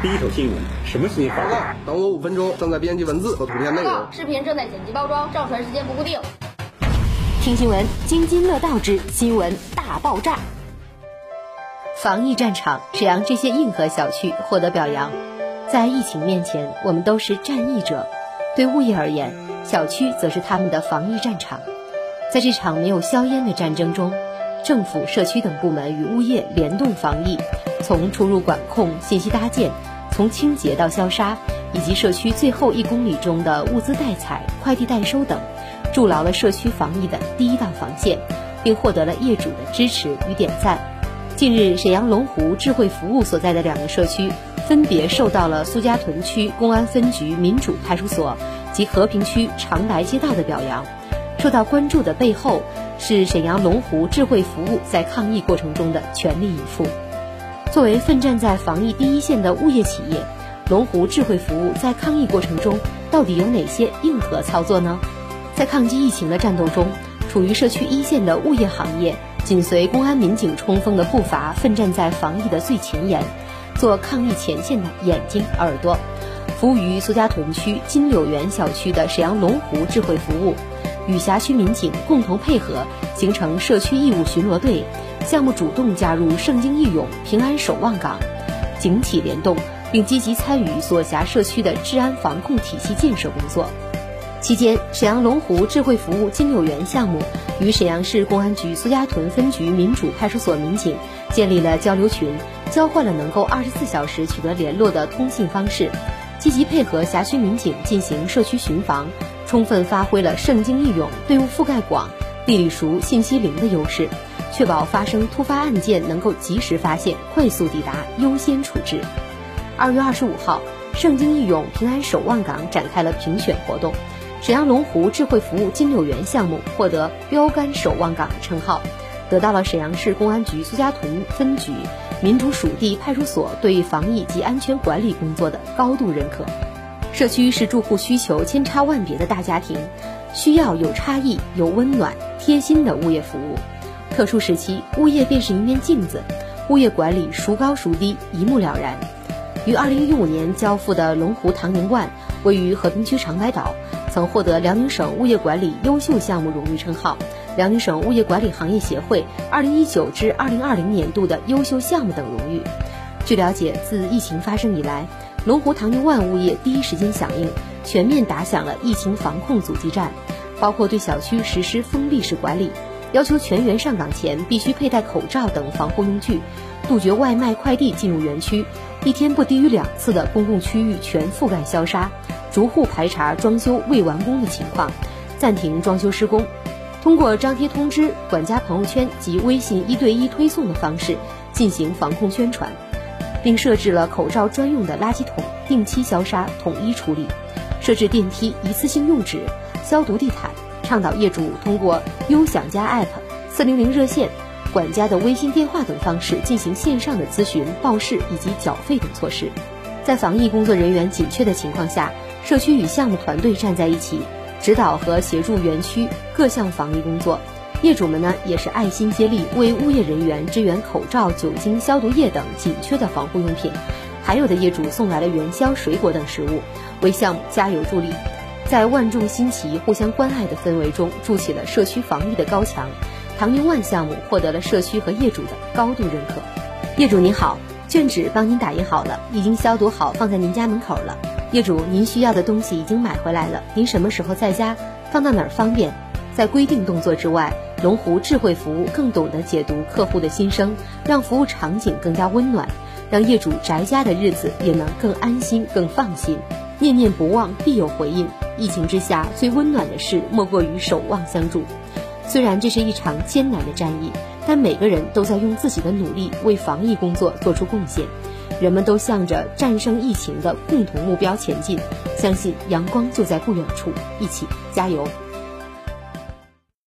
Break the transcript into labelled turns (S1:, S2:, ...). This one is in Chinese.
S1: 第一手新闻，什么新闻？
S2: 报告，等我五分钟，正在编辑文字和图片内容。
S3: 视频正在剪辑包装，上传时间不固定。
S4: 听新闻，津津乐道之新闻大爆炸。防疫战场，沈阳这些硬核小区获得表扬。在疫情面前，我们都是战役者。对物业而言，小区则是他们的防疫战场。在这场没有硝烟的战争中，政府、社区等部门与物业联动防疫，从出入管控、信息搭建，从清洁到消杀，以及社区最后一公里中的物资代采、快递代收等，筑牢了社区防疫的第一道防线，并获得了业主的支持与点赞。近日，沈阳龙湖智慧服务所在的两个社区，分别受到了苏家屯区公安分局民主派出所及和平区长白街道的表扬。受到关注的背后，是沈阳龙湖智慧服务在抗疫过程中的全力以赴。作为奋战在防疫第一线的物业企业，龙湖智慧服务在抗疫过程中到底有哪些硬核操作呢？在抗击疫情的战斗中，处于社区一线的物业行业。紧随公安民警冲锋的步伐，奋战在防疫的最前沿，做抗疫前线的眼睛耳朵。服务于苏家屯区金柳园小区的沈阳龙湖智慧服务，与辖区民警共同配合，形成社区义务巡逻队，项目主动加入圣经义勇平安守望岗，警企联动，并积极参与所辖社区的治安防控体系建设工作。期间，沈阳龙湖智慧服务金柳园项目与沈阳市公安局苏家屯分局民主派出所民警建立了交流群，交换了能够二十四小时取得联络的通信方式，积极配合辖区民警进行社区巡防，充分发挥了圣经义勇队伍覆盖广、地理熟、信息灵的优势，确保发生突发案件能够及时发现、快速抵达、优先处置。二月二十五号，圣经义勇平安守望岗展开了评选活动。沈阳龙湖智慧服务金柳园项目获得标杆守望岗称号，得到了沈阳市公安局苏家屯分局民主属地派出所对防疫及安全管理工作的高度认可。社区是住户需求千差万别的大家庭，需要有差异、有温暖、贴心的物业服务。特殊时期，物业便是一面镜子，物业管理孰高孰低一目了然。于二零一五年交付的龙湖唐宁万，位于和平区长白岛。曾获得辽宁省物业管理优秀项目荣誉称号，辽宁省物业管理行业协会2019至2020年度的优秀项目等荣誉。据了解，自疫情发生以来，龙湖唐宁万物业第一时间响应，全面打响了疫情防控阻击战，包括对小区实施封闭式管理，要求全员上岗前必须佩戴口罩等防护用具，杜绝外卖快递进入园区，一天不低于两次的公共区域全覆盖消杀。逐户排查装修未完工的情况，暂停装修施工。通过张贴通知、管家朋友圈及微信一对一推送的方式进行防控宣传，并设置了口罩专用的垃圾桶，定期消杀、统一处理。设置电梯一次性用纸，消毒地毯。倡导业主通过优享家 App、四零零热线、管家的微信电话等方式进行线上的咨询、报事以及缴费等措施。在防疫工作人员紧缺的情况下，社区与项目团队站在一起，指导和协助园区各项防疫工作。业主们呢，也是爱心接力，为物业人员支援口罩、酒精消毒液等紧缺的防护用品。还有的业主送来了元宵、水果等食物，为项目加油助力。在万众新奇、互相关爱的氛围中，筑起了社区防疫的高墙。唐宁万项目获得了社区和业主的高度认可。业主您好，卷纸帮您打印好了，已经消毒好，放在您家门口了。业主，您需要的东西已经买回来了，您什么时候在家？放到哪儿方便？在规定动作之外，龙湖智慧服务更懂得解读客户的心声，让服务场景更加温暖，让业主宅家的日子也能更安心、更放心。念念不忘，必有回应。疫情之下，最温暖的事莫过于守望相助。虽然这是一场艰难的战役，但每个人都在用自己的努力为防疫工作做出贡献。人们都向着战胜疫情的共同目标前进，相信阳光就在不远处，一起加油。